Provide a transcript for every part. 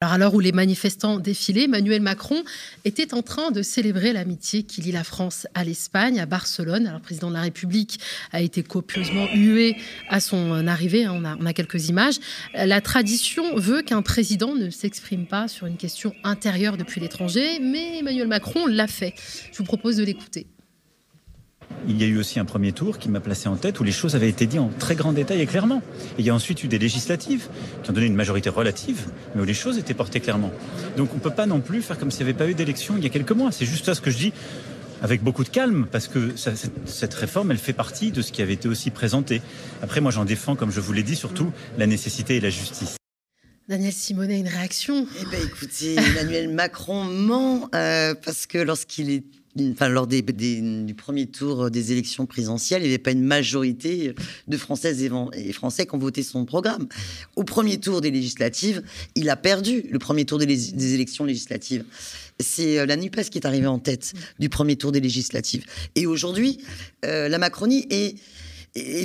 Alors à l'heure où les manifestants défilaient, Emmanuel Macron était en train de célébrer l'amitié qui lie la France à l'Espagne, à Barcelone. Alors le président de la République a été copieusement hué à son arrivée, hein, on a, on a quelques images. La tradition veut qu'un président ne s'exprime pas sur une question intérieure depuis l'étranger, mais Emmanuel Macron l'a fait. Je vous propose de l'écouter. Il y a eu aussi un premier tour qui m'a placé en tête où les choses avaient été dites en très grand détail et clairement. Et il y a ensuite eu des législatives qui ont donné une majorité relative, mais où les choses étaient portées clairement. Donc on ne peut pas non plus faire comme s'il n'y avait pas eu d'élection il y a quelques mois. C'est juste ça ce que je dis avec beaucoup de calme, parce que ça, cette réforme, elle fait partie de ce qui avait été aussi présenté. Après, moi, j'en défends, comme je vous l'ai dit, surtout la nécessité et la justice. Daniel Simonet, une réaction? Eh bien, écoutez, Emmanuel Macron ment euh, parce que lorsqu'il est lors des, du premier tour des élections présidentielles, il n'y avait pas une majorité de Françaises et, Français qui ont voté son programme. Au premier tour des législatives, il a perdu le premier tour des, élections législatives. C'est euh, la NUPES qui est arrivée en tête du premier tour des législatives. Et aujourd'hui, euh, la Macronie est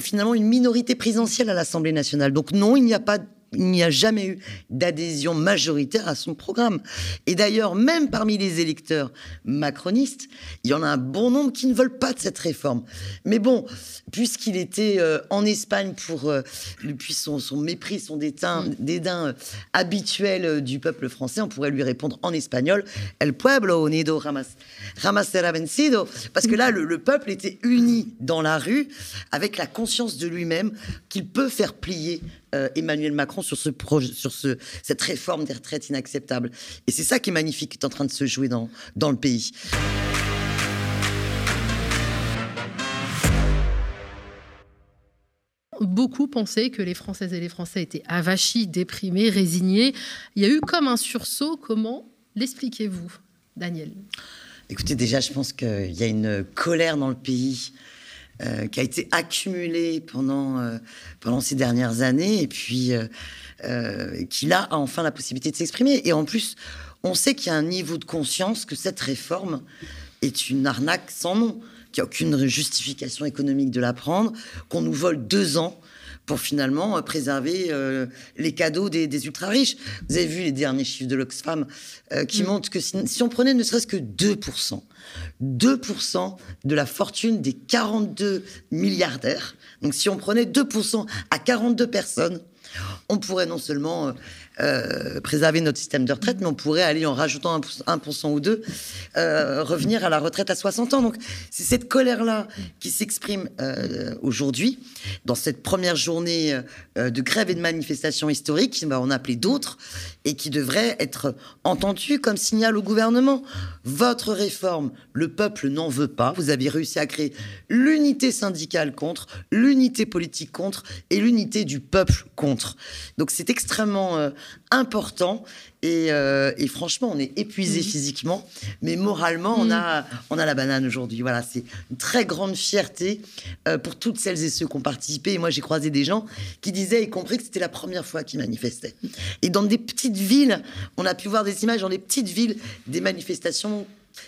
finalement une minorité présidentielle à l'Assemblée nationale. Donc non, il n'y a pas il n'y a jamais eu d'adhésion majoritaire à son programme. Et d'ailleurs, même parmi les électeurs macronistes, il y en a un bon nombre qui ne veulent pas de cette réforme. Mais bon, puisqu'il était euh, en Espagne pour, euh, depuis son, mépris, son dédain, mm. dédain euh, habituel du peuple français, on pourrait lui répondre en espagnol El pueblo unido jamás será vencido. Parce que là, le, le peuple était uni dans la rue avec la conscience de lui-même qu'il peut faire plier euh, Emmanuel Macron sur, ce projet, sur ce, cette réforme des retraites inacceptable. Et c'est ça qui est magnifique, qui est en train de se jouer dans, dans le pays. Beaucoup pensaient que les Françaises et les Français étaient avachis, déprimés, résignés. Il y a eu comme un sursaut. Comment l'expliquez-vous, Daniel? Écoutez, déjà, je pense qu'il y a une colère dans le pays euh, qui a été accumulé pendant, euh, pendant ces dernières années et puis euh, qui là a enfin la possibilité de s'exprimer. Et en plus, on sait qu'il y a un niveau de conscience que cette réforme est une arnaque sans nom, qu'il n'y a aucune justification économique de la prendre, qu'on nous vole deux ans pour finalement préserver les cadeaux des, ultra-riches. Vous avez vu les derniers chiffres de l'Oxfam qui mm. montrent que si, si, on prenait ne serait-ce que 2% 2% de la fortune des 42 milliardaires. Donc si on prenait 2% à 42 personnes, on pourrait non seulement euh, préserver notre système de retraite, mais on pourrait aller en rajoutant 1%, ou 2, euh, revenir à la retraite à 60 ans. Donc c'est cette colère-là qui s'exprime euh, aujourd'hui, dans cette première journée de grève et de manifestation historique, bah, on a appelé d'autres, et qui devrait être entendue comme signal au gouvernement. Votre réforme, le peuple n'en veut pas. Vous avez réussi à créer l'unité syndicale contre, l'unité politique contre, et l'unité du peuple contre. Donc c'est extrêmement important. Euh, et, franchement, on est épuisé mm. physiquement, mais moralement, on, mm. a, on a la banane aujourd'hui. Voilà, c'est une très grande fierté euh, pour toutes celles et ceux qui ont participé. Et moi, j'ai croisé des gens qui disaient, y compris que c'était la première fois qu'ils manifestaient. Et dans des petites villes, on a pu voir des images dans les petites villes, des manifestations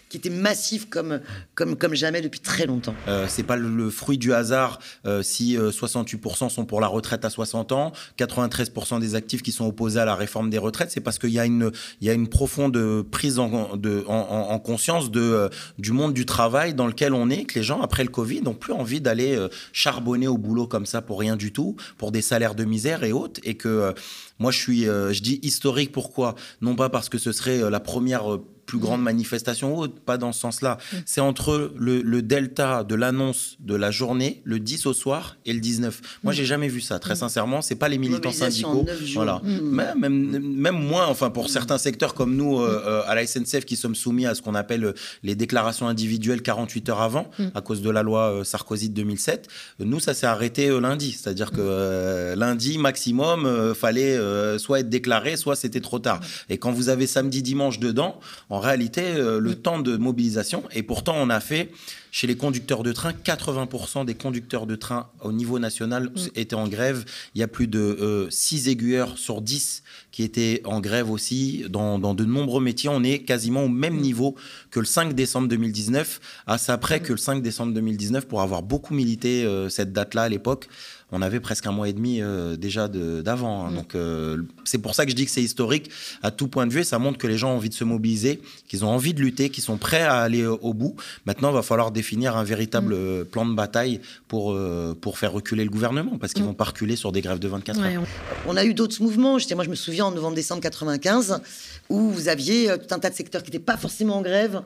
qui était massif comme, comme, comme jamais depuis très longtemps. Euh, c'est pas le, fruit du hasard euh, si 68% euh, sont pour la retraite à 60 ans, 93% des actifs qui sont opposés à la réforme des retraites, c'est parce qu'il y, a une, y a une profonde prise en, de, en conscience de, euh, du monde du travail dans lequel on est, que les gens, après le Covid, n'ont plus envie d'aller charbonner au boulot comme ça pour rien du tout, pour des salaires de misère et autres, et que moi je suis, je dis historique, pourquoi? Non pas parce que ce serait la première plus grande manifestation ou pas dans ce sens-là. Mm. C'est entre le, delta de l'annonce de la journée, le 10 au soir et le 19. Moi, mm. j'ai jamais vu ça, très mm. sincèrement. C'est pas les militants syndicaux. Voilà. Même, même, même, moins, enfin, pour certains secteurs comme nous, euh, euh, à la SNCF, qui sommes soumis à ce qu'on appelle euh, les déclarations individuelles 48 heures avant, à cause de la loi Sarkozy de 2007, nous, ça s'est arrêté lundi. C'est-à-dire que lundi, maximum, fallait soit être déclaré, soit c'était trop tard. Et quand vous avez samedi, dimanche dedans, en réalité euh, le mm. temps de mobilisation. Et pourtant, on a fait chez les conducteurs de train, 80% des conducteurs de train au niveau national mm. étaient en grève. Il y a plus de 6 euh, aiguilleurs sur 10 qui étaient en grève aussi. Dans, de nombreux métiers, on est quasiment au même mm. niveau que le 5 décembre 2019, à ça près que le 5 décembre 2019 pour avoir beaucoup milité euh, cette date-là à l'époque. On avait presque un mois et demi euh, déjà d'avant. Hein. Mm. Donc euh, c'est pour ça que je dis que c'est historique à tout point de vue. Et ça montre que les gens ont envie de se mobiliser, qu'ils ont envie de lutter, qu'ils sont prêts à aller au bout. Maintenant, il va falloir définir un véritable mm. plan de bataille pour, pour faire reculer le gouvernement, parce qu'ils ne mm. vont pas reculer sur des grèves de 24 heures. On a eu d'autres mouvements. Moi, je me souviens en novembre-décembre 95, où vous aviez tout un tas de secteurs qui n'étaient pas forcément en grève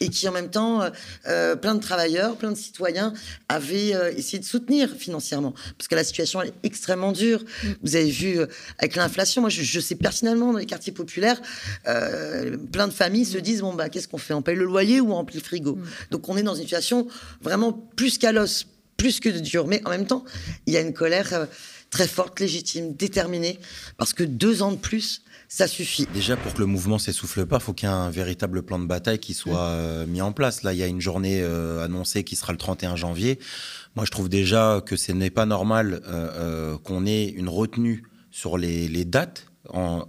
et qui en même temps, plein de travailleurs, plein de citoyens avaient essayé de soutenir financièrement parce que la situation est extrêmement dure. Mm. Vous avez vu euh, avec l'inflation, moi je, sais personnellement dans les quartiers populaires, euh, plein de familles se disent bon bah qu'est-ce qu'on fait? On paye le loyer ou on remplit le frigo? Mm. Donc on est dans une situation vraiment plus qu'à l'os, plus que de dur. Mais en même temps, il y a une colère euh, très forte, légitime, déterminée, parce que deux ans de plus, ça suffit. Déjà, pour que le mouvement s'essouffle pas, il faut qu'il y ait un véritable plan de bataille qui soit mis en place. Là, il y a une journée annoncée qui sera le 31 janvier. Moi, je trouve déjà que ce n'est pas normal euh, euh, qu'on ait une retenue sur les, les dates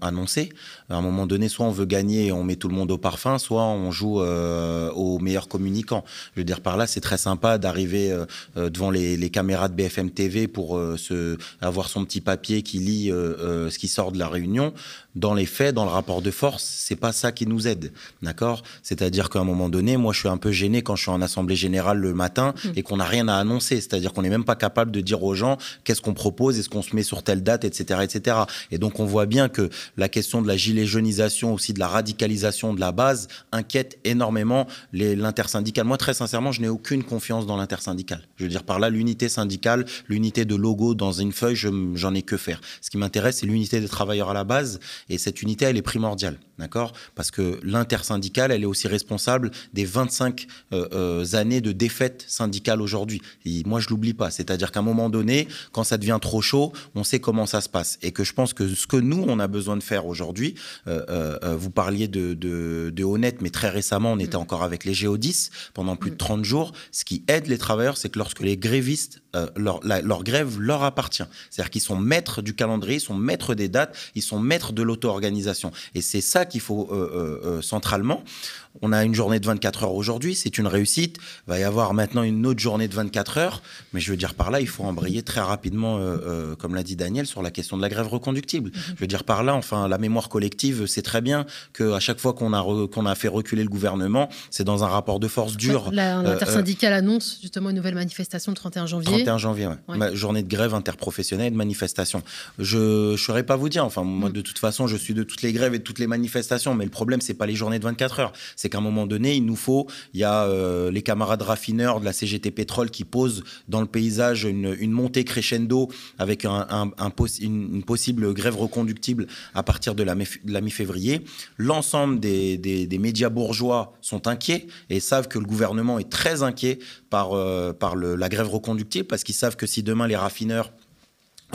annoncées. À un moment donné, soit on veut gagner et on met tout le monde au parfum, soit on joue euh, au meilleur communicant. Je veux dire, par là, c'est très sympa d'arriver euh, euh, devant les, les, caméras de BFM TV pour se, avoir son petit papier qui lit ce qui sort de la réunion. Dans les faits, dans le rapport de force, c'est pas ça qui nous aide, d'accord? C'est-à-dire qu'à un moment donné, moi, je suis un peu gêné quand je suis en assemblée générale le matin mmh. et qu'on n'a rien à annoncer. C'est-à-dire qu'on n'est même pas capable de dire aux gens qu'est-ce qu'on propose, est-ce qu'on se met sur telle date, etc., etc. Et donc, on voit bien que la question de la gilet jeunisation, aussi de la radicalisation de la base, inquiète énormément l'intersyndicale. Moi, très sincèrement, je n'ai aucune confiance dans l'intersyndicale. Je veux dire par là, l'unité syndicale, l'unité de logo dans une feuille, j'en ai que faire. Ce qui m'intéresse, c'est l'unité des travailleurs à la base, et cette unité, elle est primordiale, d'accord? Parce que l'intersyndicale, elle est aussi responsable des 25 euh, euh, années de défaite syndicale aujourd'hui. Et moi, je l'oublie pas. C'est-à-dire qu'à un moment donné, quand ça devient trop chaud, on sait comment ça se passe. Et que je pense que ce que nous, on a besoin de faire aujourd'hui, euh, vous parliez de, de, honnête, mais très récemment, on était mm. encore avec les Géodis pendant plus de 30 mm. jours. Ce qui aide les travailleurs, c'est que lorsque les grévistes, leur, leur grève leur appartient. C'est-à-dire qu'ils sont maîtres du calendrier, ils sont maîtres des dates, ils sont maîtres de l'auto-organisation. Et c'est ça qu'il faut centralement. On a une journée de 24 heures aujourd'hui, c'est une réussite. Il va y avoir maintenant une autre journée de 24 heures. Mais je veux dire par là, il faut embrayer très rapidement, euh, euh, comme l'a dit Daniel, sur la question de la grève reconductible. Mhm. Je veux dire par là, enfin, la mémoire collective sait très bien qu'à chaque fois qu'on a, qu'on a fait reculer le gouvernement, c'est dans un rapport de force dur. Euh, l'intersyndicale annonce justement une nouvelle manifestation le 31 janvier. 31 janvier, ouais. journée de grève interprofessionnelle, de manifestation. Je ne saurais pas vous dire. Enfin, moi, mm. de toute façon, je suis de toutes les grèves et de toutes les manifestations. Mais le problème, c'est pas les journées de 24 heures c'est qu'à un moment donné, il nous faut, il y a euh, les camarades raffineurs de la CGT Pétrole qui posent dans le paysage une, montée crescendo avec un, une, possible grève reconductible à partir de la, mi-février. L'ensemble des, médias bourgeois sont inquiets et savent que le gouvernement est très inquiet par, euh, par la grève reconductible parce qu'ils savent que si demain les raffineurs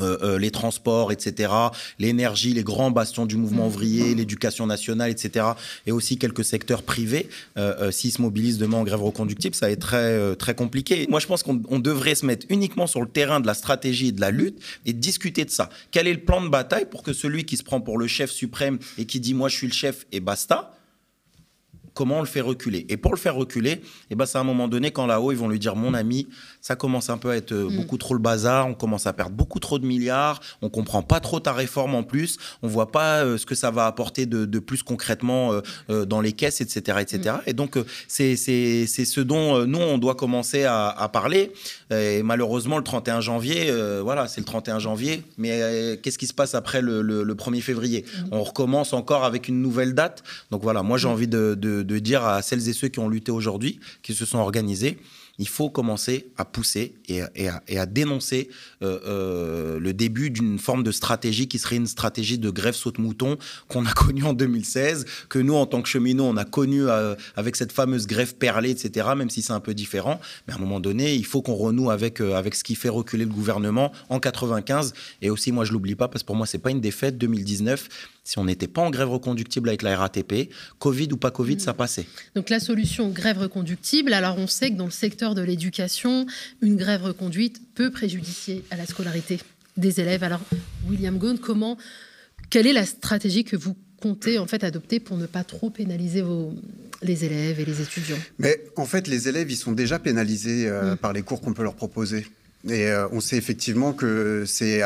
euh, euh, les transports, etc., l'énergie, les grands bastions du mouvement mmh. ouvrier, l'éducation nationale, etc., et aussi quelques secteurs privés, euh, s'ils se mobilisent demain en grève reconductible, ça va être très, très compliqué. Moi, je pense qu'on devrait se mettre uniquement sur le terrain de la stratégie et de la lutte et discuter de ça. Quel est le plan de bataille pour que celui qui se prend pour le chef suprême et qui dit moi je suis le chef et basta, comment on le fait reculer? Et pour le faire reculer, eh ben, c'est à un moment donné, quand là-haut, ils vont lui dire, mon ami, ça commence un peu à être euh, mm. beaucoup trop le bazar, on commence à perdre beaucoup trop de milliards, on comprend pas trop ta réforme en plus, on voit pas euh, ce que ça va apporter de, plus concrètement euh, dans les caisses, etc. etc. Mm. Et donc, c'est ce dont nous, on doit commencer à, parler. Et malheureusement, le 31 janvier, voilà, c'est le 31 janvier, mais qu'est-ce qui se passe après le, 1er février? Mm. On recommence encore avec une nouvelle date. Donc voilà, moi, j'ai envie de de dire à celles et ceux qui ont lutté aujourd'hui, qui se sont organisés, il faut commencer à pousser et, à, dénoncer euh, euh, le début d'une forme de stratégie qui serait une stratégie de grève saute-mouton qu'on a connue en 2016, que nous, en tant que cheminots, on a connu euh, avec cette fameuse grève perlée, etc., même si c'est un peu différent. Mais à un moment donné, il faut qu'on renoue avec, avec ce qui fait reculer le gouvernement en 95. Et aussi, moi, je l'oublie pas, parce que pour moi, c'est pas une défaite. 2019, si on n'était pas en grève reconductible avec la RATP, Covid ou pas Covid, ça passait. Donc la solution grève reconductible, alors on sait que dans le secteur de l'éducation, une grève reconduite peut préjudicier à la scolarité des élèves. Alors William Gone, comment, quelle est la stratégie que vous comptez en fait adopter pour ne pas trop pénaliser vos, les élèves et les étudiants? Mais en fait, les élèves, ils sont déjà pénalisés euh, mm. par les cours qu'on peut leur proposer. Et euh, on sait effectivement que c'est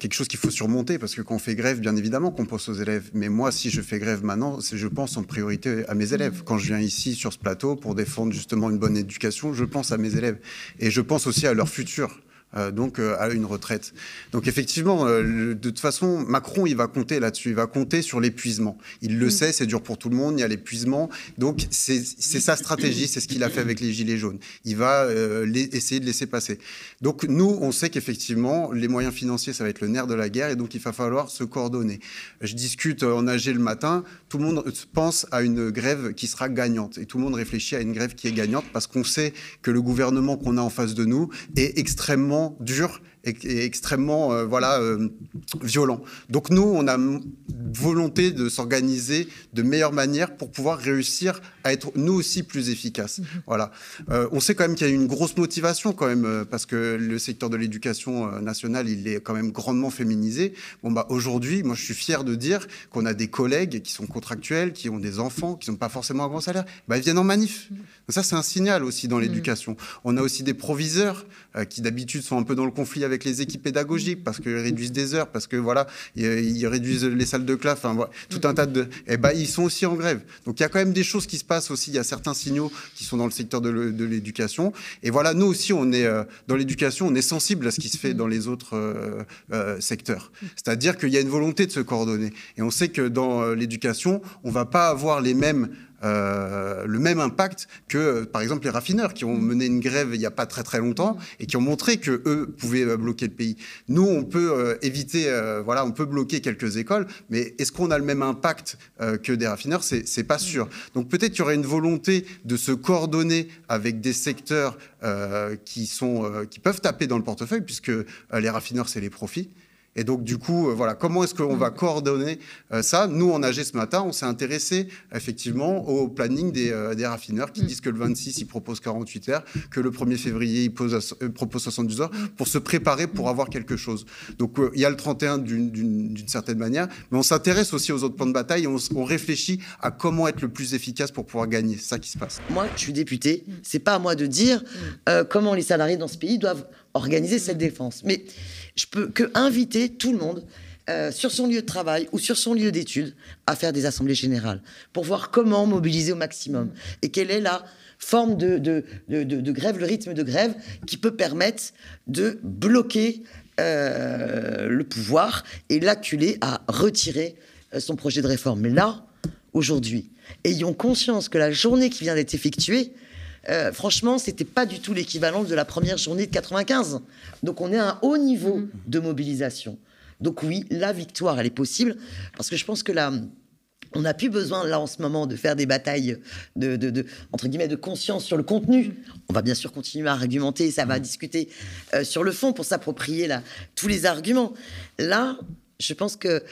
quelque chose qu'il faut surmonter parce que quand on fait grève, bien évidemment qu'on pense aux élèves. Mais moi, si je fais grève maintenant, je pense en priorité à mes élèves. Quand je viens ici sur ce plateau pour défendre justement une bonne éducation, je pense à mes élèves et je pense aussi à leur futur. Euh, donc euh, à une retraite. Donc effectivement, euh, de toute façon, Macron, il va compter là-dessus, il va compter sur l'épuisement. Il le mm. sait, c'est dur pour tout le monde, il y a l'épuisement. Donc c'est sa stratégie, c'est ce qu'il a fait avec les Gilets jaunes. Il va essayer de laisser passer. Donc nous, on sait qu'effectivement, les moyens financiers, ça va être le nerf de la guerre, et donc il va falloir se coordonner. Je discute en AG le matin, tout le monde pense à une grève qui sera gagnante, et tout le monde réfléchit à une grève qui est gagnante, parce qu'on sait que le gouvernement qu'on a en face de nous est extrêmement dur et, extrêmement euh, voilà, euh, violent. Donc nous, on a volonté de s'organiser de meilleure manière pour pouvoir réussir à être nous aussi plus efficaces. Mhm. Voilà. Euh, on sait quand même qu'il y a une grosse motivation quand même parce que le secteur de l'éducation nationale, il est quand même grandement féminisé. Bon bah aujourd'hui, moi je suis fier de dire qu'on a des collègues qui sont contractuels, qui ont des enfants, qui n'ont pas forcément un grand salaire, bah, ils viennent en manif. Mhm. ça c'est un signal aussi dans mhm. l'éducation. On a aussi des proviseurs qui d'habitude sont un peu dans le conflit avec avec les équipes pédagogiques parce qu'ils réduisent des heures, parce que voilà, ils, réduisent les salles de classe, enfin, tout un tas de. Eh ben, ils sont aussi en grève. Donc il y a quand même des choses qui se passent aussi. Il y a certains signaux qui sont dans le secteur de l'éducation. Et voilà, nous aussi, on est euh, dans l'éducation, on est sensible à ce qui se fait dans les autres euh, euh, secteurs. C'est-à-dire qu'il y a une volonté de se coordonner. Et on sait que dans l'éducation, on va pas avoir les mêmes euh, le même impact que, par exemple, les raffineurs qui ont mené une grève il n'y a pas très très longtemps et qui ont montré que eux pouvaient euh, bloquer le pays. Nous, on peut euh, éviter, voilà, on peut bloquer quelques écoles, mais est-ce qu'on a le même impact que des raffineurs? C'est pas sûr. Donc peut-être qu'il y aurait une volonté de se coordonner avec des secteurs qui sont, qui peuvent taper dans le portefeuille, puisque les raffineurs c'est les profits. Et donc, du coup, euh, voilà, comment est-ce qu'on va coordonner euh, ça? Nous, en AG ce matin, on s'est intéressé effectivement au planning des, euh, des, raffineurs qui mm. disent que le 26, ils proposent 48 heures, que le 1er février, ils proposent 72 heures pour se préparer pour avoir quelque chose. Donc, il y a le 31 d'une certaine manière, mais on s'intéresse aussi aux autres plans de bataille et on, on, réfléchit à comment être le plus efficace pour pouvoir gagner. C'est ça qui se passe. Moi, je suis député, c'est pas à moi de dire mm. comment les salariés dans ce pays doivent organiser cette défense. Mais je peux que inviter tout le monde euh, sur son lieu de travail ou sur son lieu d'études à faire des assemblées générales pour voir comment mobiliser au maximum et quelle est la forme de, de, de, grève, le rythme de grève qui peut permettre de bloquer euh, le pouvoir et l'acculer à retirer euh, son projet de réforme. Mais là, aujourd'hui, ayons conscience que la journée qui vient d'être effectuée, euh, franchement, c'était pas du tout l'équivalent de la première journée de 95. Donc on est à un haut niveau mm-hmm. de mobilisation. Donc oui, la victoire, elle est possible, parce que je pense que là, on n'a plus besoin, là, en ce moment, de faire des batailles de, entre guillemets, de conscience sur le contenu. On va bien sûr continuer à argumenter, ça va discuter euh, sur le fond pour s'approprier là, tous les arguments. Là, je pense que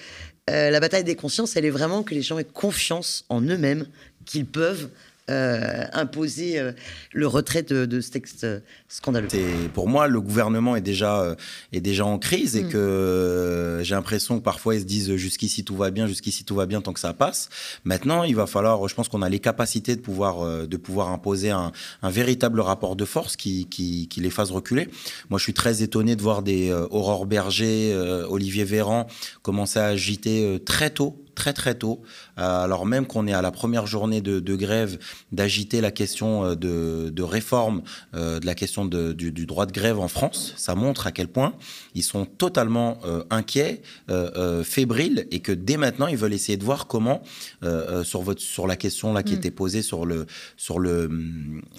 euh, la bataille des consciences, elle est vraiment que les gens aient confiance en eux-mêmes, qu'ils peuvent euh, imposer euh, le retrait de, ce texte euh, scandaleux. Pour moi, le gouvernement est déjà, est déjà en crise et mm. que j'ai l'impression que parfois ils se disent jusqu'ici tout va bien, jusqu'ici tout va bien tant que ça passe. Maintenant, il va falloir, je pense qu'on a les capacités de pouvoir, de pouvoir imposer un, véritable rapport de force qui, qui, qui, les fasse reculer. Moi, je suis très étonné de voir des Aurore Berger, Olivier Véran commencer à agiter très tôt très très tôt, euh, alors même qu'on est à la première journée de, grève, d'agiter la question euh, de, réforme euh, de la question du, droit de grève en France. Ça montre à quel point ils sont totalement inquiets, fébriles, et que dès maintenant, ils veulent essayer de voir comment, sur, votre, sur la question là qui mm. était posée sur, le, sur le,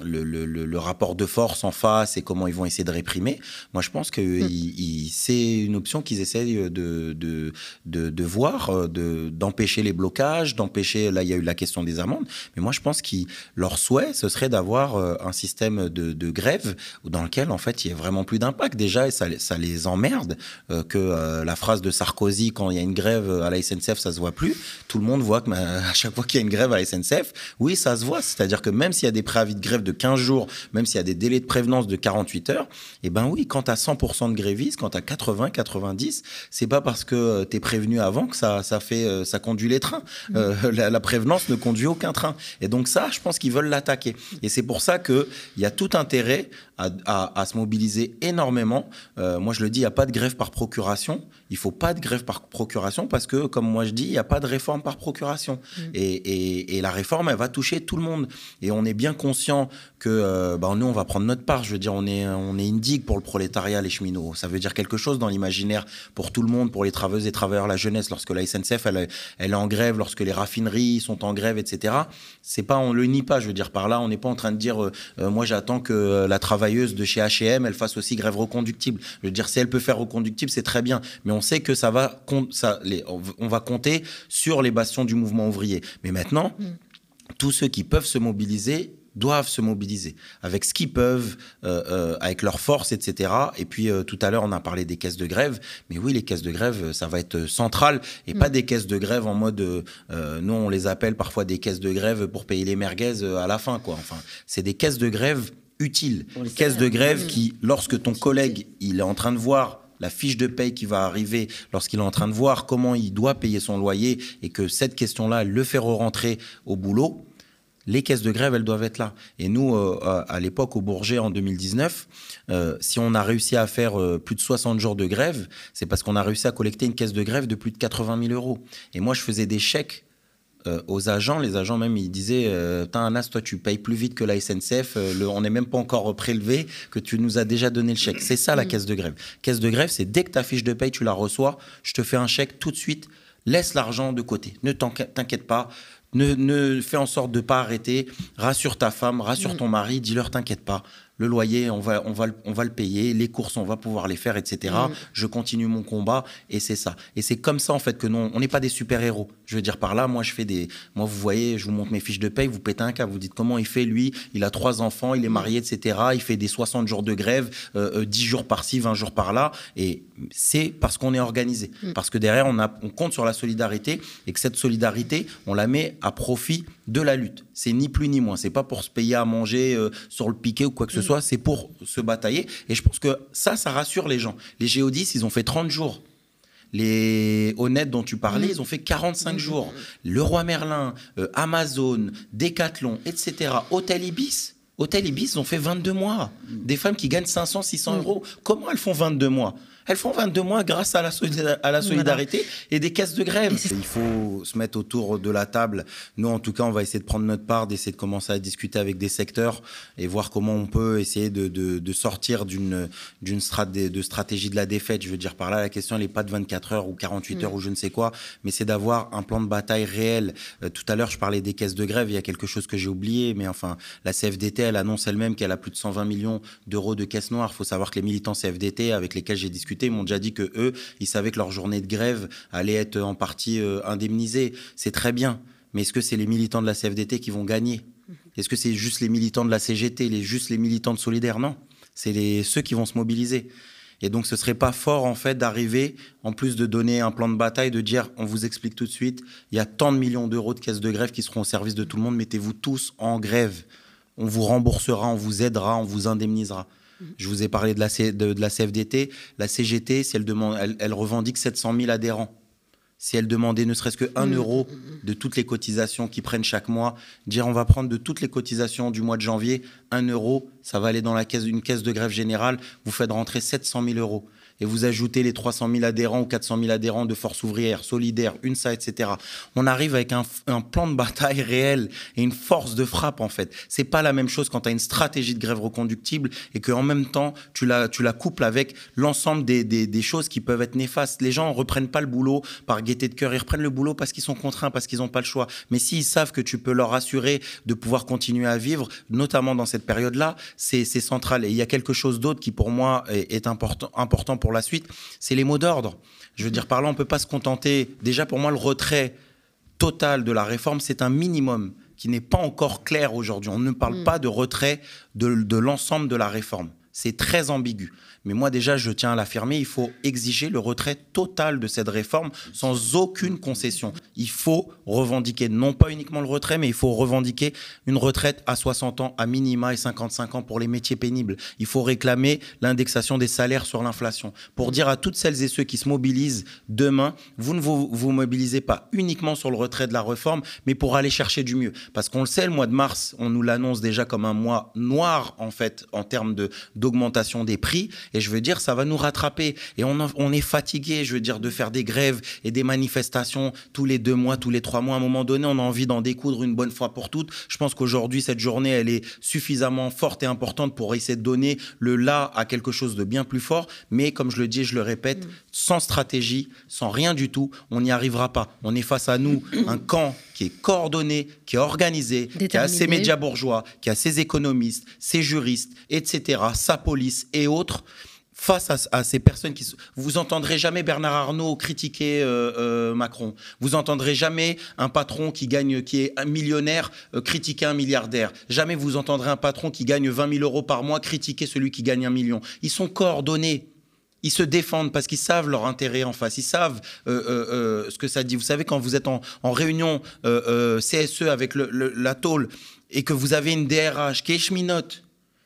le, rapport de force en face et comment ils vont essayer de réprimer, moi je pense que mm. c'est une option qu'ils essayent de, de, de, voir, de d'empêcher les blocages, d'empêcher, là il y a eu la question des amendes, mais moi je pense que leur souhait, ce serait d'avoir euh, un système de, grève dans lequel en fait il n'y a vraiment plus d'impact. Déjà et ça, les emmerde euh, que euh, la phrase de Sarkozy quand il y a une grève à la SNCF ça se voit plus, tout le monde voit que à chaque fois qu'il y a une grève à la SNCF, oui ça se voit, c'est-à-dire que même s'il y a des préavis de grève de 15 jours, même s'il y a des délais de prévenance de 48 heures, et eh ben oui, quand tu as 100% de grévistes, quand tu as 80, 90, c'est pas parce que tu es prévenu avant que ça, ça fait ça conduit les trains. Euh, la, prévenance ne conduit aucun train. Et donc ça, je pense qu'ils veulent l'attaquer. Et c'est pour ça qu'il y a tout intérêt à, se mobiliser énormément. Euh, moi, je le dis, il n'y a pas de grève par procuration. Il faut pas de grève par procuration parce que, comme moi je dis, il n'y a pas de réforme par procuration. Mm. Et, la réforme, elle va toucher tout le monde. Et on est bien conscient que euh, bah, nous, on va prendre notre part. Je veux dire, on est, on est une digue pour le prolétariat, les cheminots. Ça veut dire quelque chose dans l'imaginaire pour tout le monde, pour les travailleuses et travailleurs, la jeunesse. Lorsque la SNCF, elle, elle est en grève, lorsque les raffineries sont en grève, etc. C'est pas, on le nie pas. Je veux dire, par là, on n'est pas en train de dire, euh, moi, j'attends que la travailleuse de chez H&M, elle fasse aussi grève reconductible. Je veux dire, si elle peut faire reconductible, c'est très bien. Mais on sait que ça va, ça, on va compter sur les bastions du mouvement ouvrier. Mais maintenant, mm. tous ceux qui peuvent se mobiliser doivent se mobiliser avec ce qu'ils peuvent, euh, euh, avec leurs forces, etc. Et puis euh, tout à l'heure, on a parlé des caisses de grève, mais oui, les caisses de grève, ça va être central et pas mm. des caisses de grève en mode, nous on les appelle parfois des caisses de grève pour payer les merguez à la fin, quoi. Enfin, c'est des caisses de grève utiles, caisses de grève mm. qui, lorsque ton collègue il est en train de voir la fiche de paye qui va arriver lorsqu'il est en train de voir comment il doit payer son loyer et que cette question-là, le fait rentrer au boulot, les caisses de grève, elles doivent être là. Et nous, euh, à l'époque, au Bourget, en 2019, euh, si on a réussi à faire euh, plus de 60 jours de grève, c'est parce qu'on a réussi à collecter une caisse de grève de plus de 80 000 euros. Et moi, je faisais des chèques aux agents. Les agents, même, ils disaient euh, Anas, toi, tu payes plus vite que la SNCF. on n'est même pas encore prélevé, que tu nous as déjà donné le chèque. C'est ça, la mm. caisse de grève. Caisse de grève, c'est dès que ta fiche de paye, tu la reçois, je te fais un chèque tout de suite. Laisse l'argent de côté. Ne t'inquiète pas. Ne, ne, fais en sorte de pas arrêter. Rassure ta femme, rassure mm. ton mari, dis-leur t'inquiète pas le loyer, on va, on, va, on va le payer, les courses, on va pouvoir les faire, etc. Mm. Je continue mon combat et c'est ça. Et c'est comme ça, en fait, que non, on n'est pas des super-héros. Je veux dire par là, moi, je fais des. Moi, vous voyez, je vous montre mes fiches de paye, vous pétez un câble, vous dites comment il fait, lui, il a trois enfants, il est marié, etc. Il fait des 60 jours de grève, euh, 10 euh, jours par-ci, 20 jours par-là. Et c'est parce qu'on est organisé. Mm. Parce que derrière, on, a, on compte sur la solidarité et que cette solidarité, on la met à profit de la lutte. C'est ni plus ni moins. C'est pas pour se payer à manger euh, sur le piquet ou quoi que ce mm. soit. C'est pour se batailler. Et je pense que ça, ça rassure les gens. Les Géodis, ils ont fait 30 jours. Les honnêtes dont tu parlais, mm. ils ont fait 45 mm. jours. Le Roi Merlin, euh, Amazon, Decathlon, etc. Hôtel Ibis. Hôtel Ibis, ils ont fait 22 mois. Des femmes qui gagnent 500, 600 euros. Comment elles font 22 mois? Elles font 22 mois grâce à la, à la solidarité et des caisses de grève. Il faut se mettre autour de la table. Nous, en tout cas, on va essayer de prendre notre part, d'essayer de commencer à discuter avec des secteurs et voir comment on peut essayer de, de, de sortir d'une de stratégie de la défaite. Je veux dire par là, la question, n'est pas de 24 heures ou 48 mm. heures ou je ne sais quoi, mais c'est d'avoir un plan de bataille réel. Euh, tout à l'heure, je parlais des caisses de grève. Il y a quelque chose que j'ai oublié, mais enfin, la CFDT, elle annonce elle-même qu'elle a plus de 120 millions d'euros de caisses noires. Il faut savoir que les militants CFDT avec lesquels j'ai discuté m'ont déjà dit que eux, ils savaient que leur journée de grève allait être en partie euh, indemnisée. C'est très bien. Mais est-ce que c'est les militants de la CFDT qui vont gagner? Est-ce que c'est juste les militants de la CGT, les, juste les militants de Solidaire? Non. C'est les, ceux qui vont se mobiliser. Et donc, ce serait pas fort, en fait, d'arriver, en plus de donner un plan de bataille, de dire, on vous explique tout de suite, il y a tant de millions d'euros de caisses de grève qui seront au service de tout le monde, mettez-vous tous en grève. On vous remboursera, on vous aidera, on vous indemnisera. Je vous ai parlé de la, de, la CFDT. La CGT, si elle, demande, elle, revendique 700 000 adhérents. Si elle demandait ne serait-ce que 1 mm. euro de toutes les cotisations qu'ils prennent chaque mois, dire on va prendre de toutes les cotisations du mois de janvier, 1 euro, ça va aller dans la caisse, une caisse de grève générale, vous faites rentrer 700 000 euros et vous ajoutez les 300 000 adhérents ou 400 000 adhérents de Force ouvrière, Solidaire, UNSA, etc. On arrive avec un, plan de bataille réel et une force de frappe, en fait. C'est pas la même chose quand tu as une stratégie de grève reconductible et qu'en même temps, tu la, tu la couples avec l'ensemble des, des, choses qui peuvent être néfastes. Les gens ne reprennent pas le boulot par gaieté de cœur. Ils reprennent le boulot parce qu'ils sont contraints, parce qu'ils n'ont pas le choix. Mais s'ils savent que tu peux leur assurer de pouvoir continuer à vivre, notamment dans cette période-là, c'est central. Et il y a quelque chose d'autre qui, pour moi, est, est important, important pour la suite, c'est les mots d'ordre. Je veux dire, par là, on ne peut pas se contenter. Déjà, pour moi, le retrait total de la réforme, c'est un minimum qui n'est pas encore clair aujourd'hui. On ne parle mm. pas de retrait de, l'ensemble de la réforme. c'est très ambigu. Mais moi déjà, je tiens à l'affirmer, il faut exiger le retrait total de cette réforme sans aucune concession. Il faut revendiquer non pas uniquement le retrait, mais il faut revendiquer une retraite à 60 ans, à minima et 55 ans pour les métiers pénibles. Il faut réclamer l'indexation des salaires sur l'inflation. Pour dire à toutes celles et ceux qui se mobilisent demain, vous ne vous, mobilisez pas uniquement sur le retrait de la réforme, mais pour aller chercher du mieux. Parce qu'on le sait, le mois de mars, on nous l'annonce déjà comme un mois noir, en fait, en termes d'augmentation des prix. Et je veux dire, ça va nous rattraper. Et on, on est fatigué, je veux dire, de faire des grèves et des manifestations tous les deux mois, tous les trois mois. À un moment donné, on a envie d'en découdre une bonne fois pour toutes. Je pense qu'aujourd'hui, cette journée, elle est suffisamment forte et importante pour essayer de donner le là à quelque chose de bien plus fort. Mais comme je le dis et je le répète, sans stratégie, sans rien du tout, on n'y arrivera pas. On est face à nous un camp qui est coordonné, qui est organisé, qui a ses médias bourgeois, qui a ses économistes, ses juristes, etc., sa police et autres. Face à, ces personnes qui... Vous entendrez jamais Bernard Arnault critiquer euh, euh, Macron. Vous entendrez jamais un patron qui gagne, qui est un millionnaire euh, critiquer un milliardaire. Jamais vous entendrez un patron qui gagne 20 000 euros par mois critiquer celui qui gagne un million. Ils sont coordonnés. Ils se défendent parce qu'ils savent leur intérêt en face. Ils savent ce que ça dit. Vous savez, quand vous êtes en, réunion CSE avec la tôle et que vous avez une DRH qui est cheminote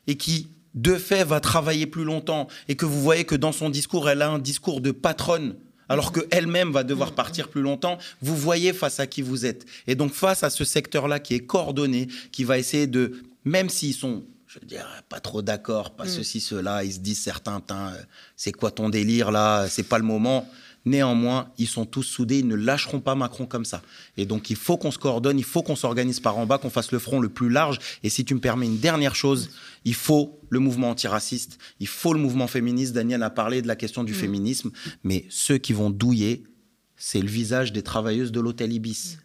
et qui, de fait, va travailler plus longtemps et que vous voyez que dans son discours, elle a un discours de patronne alors qu'elle-même va devoir partir plus longtemps, vous voyez face à qui vous êtes. Et donc face à ce secteur-là qui est coordonné, qui va essayer de, même s'ils sont, je veux dire, pas trop d'accord, pas ceci, cela, ils se disent certains, Tain, euh, c'est quoi ton délire là, c'est pas le moment. Néanmoins, ils sont tous soudés, ils ne lâcheront pas Macron comme ça. Et donc, il faut qu'on se coordonne, il faut qu'on s'organise par en bas, qu'on fasse le front le plus large. Et si tu me permets une dernière chose, il faut le mouvement antiraciste, il faut le mouvement féministe. Daniel a parlé de la question du féminisme, mais ceux qui vont douiller, c'est le visage des travailleuses de l'hôtel Ibis.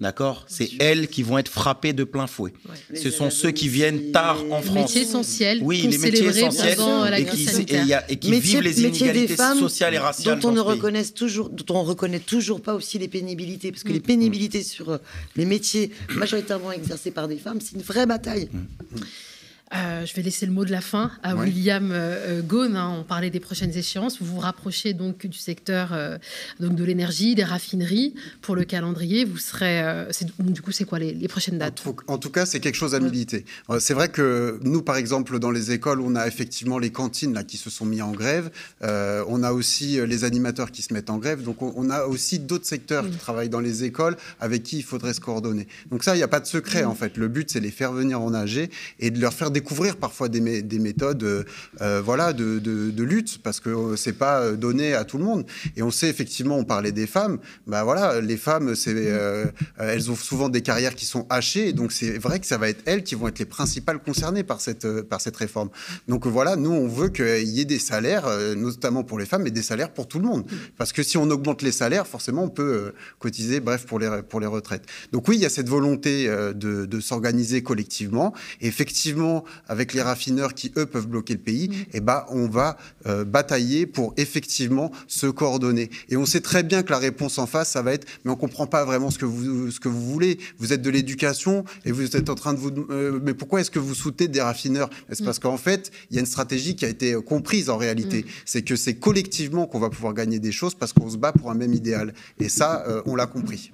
D'accord C'est elles qui vont être frappées de plein fouet. Les Ce sont ceux qui viennent tard en Les France. métiers essentiels Oui, les métiers essentiels et qui, et, sanitaire. y a- et qui Métier- vivent les inégalités femmes sociales et raciales. dont on ne reconnaît toujours, dont on reconnaît toujours pas aussi les pénibilités, parce que Mm. les pénibilités sur euh, les métiers majoritairement exercés par des femmes, c'est une vraie bataille. Mm. Euh, je vais laisser le mot de la fin à Ouais. William euh, euh, Ghosn. hein. on parlait des prochaines échéances. Vous vous rapprochez donc du secteur euh, donc de l'énergie, des raffineries. Pour le calendrier, vous serez. du coup, c'est quoi les, les prochaines En dates tout, en tout cas, c'est quelque chose à militer. C'est vrai que nous, par exemple, dans les écoles, on a effectivement les cantines là, qui se sont mis en grève. On a aussi les animateurs qui se mettent en grève. Donc, on, on a aussi d'autres secteurs qui travaillent dans les écoles avec qui il faudrait se coordonner. Donc ça, il n'y a pas de secret, en fait. Le but, c'est les faire venir en AG et de leur faire découvrir parfois des, mé- des méthodes euh, euh, voilà, de, lutte, parce que euh, c'est pas donné à tout le monde. Et on sait, effectivement, on parlait des femmes. Bah voilà, les femmes, euh, elles ont souvent des carrières qui sont hachées. Donc, c'est vrai que ça va être elles qui vont être les principales concernées par cette, par cette réforme. Donc, voilà, nous, on veut qu'il y ait des salaires, notamment pour les femmes, mais des salaires pour tout le monde. Parce que si on augmente les salaires, forcément, on peut cotiser, bref, pour les, pour les retraites. Donc, oui, il y a cette volonté de, s'organiser collectivement. Effectivement, avec les raffineurs qui, eux, peuvent bloquer le pays, eh ben, on va euh, batailler pour effectivement se coordonner. Et on sait très bien que la réponse en face, ça va être, mais on comprend pas vraiment ce que vous, ce que vous voulez. Vous êtes de l'éducation et vous êtes en train de vous, euh, mais pourquoi est-ce que vous soutenez des raffineurs? C'est parce qu'en fait, il y a une stratégie qui a été euh, comprise en réalité. C'est que c'est collectivement qu'on va pouvoir gagner des choses parce qu'on se bat pour un même idéal. Et ça, euh, on l'a compris.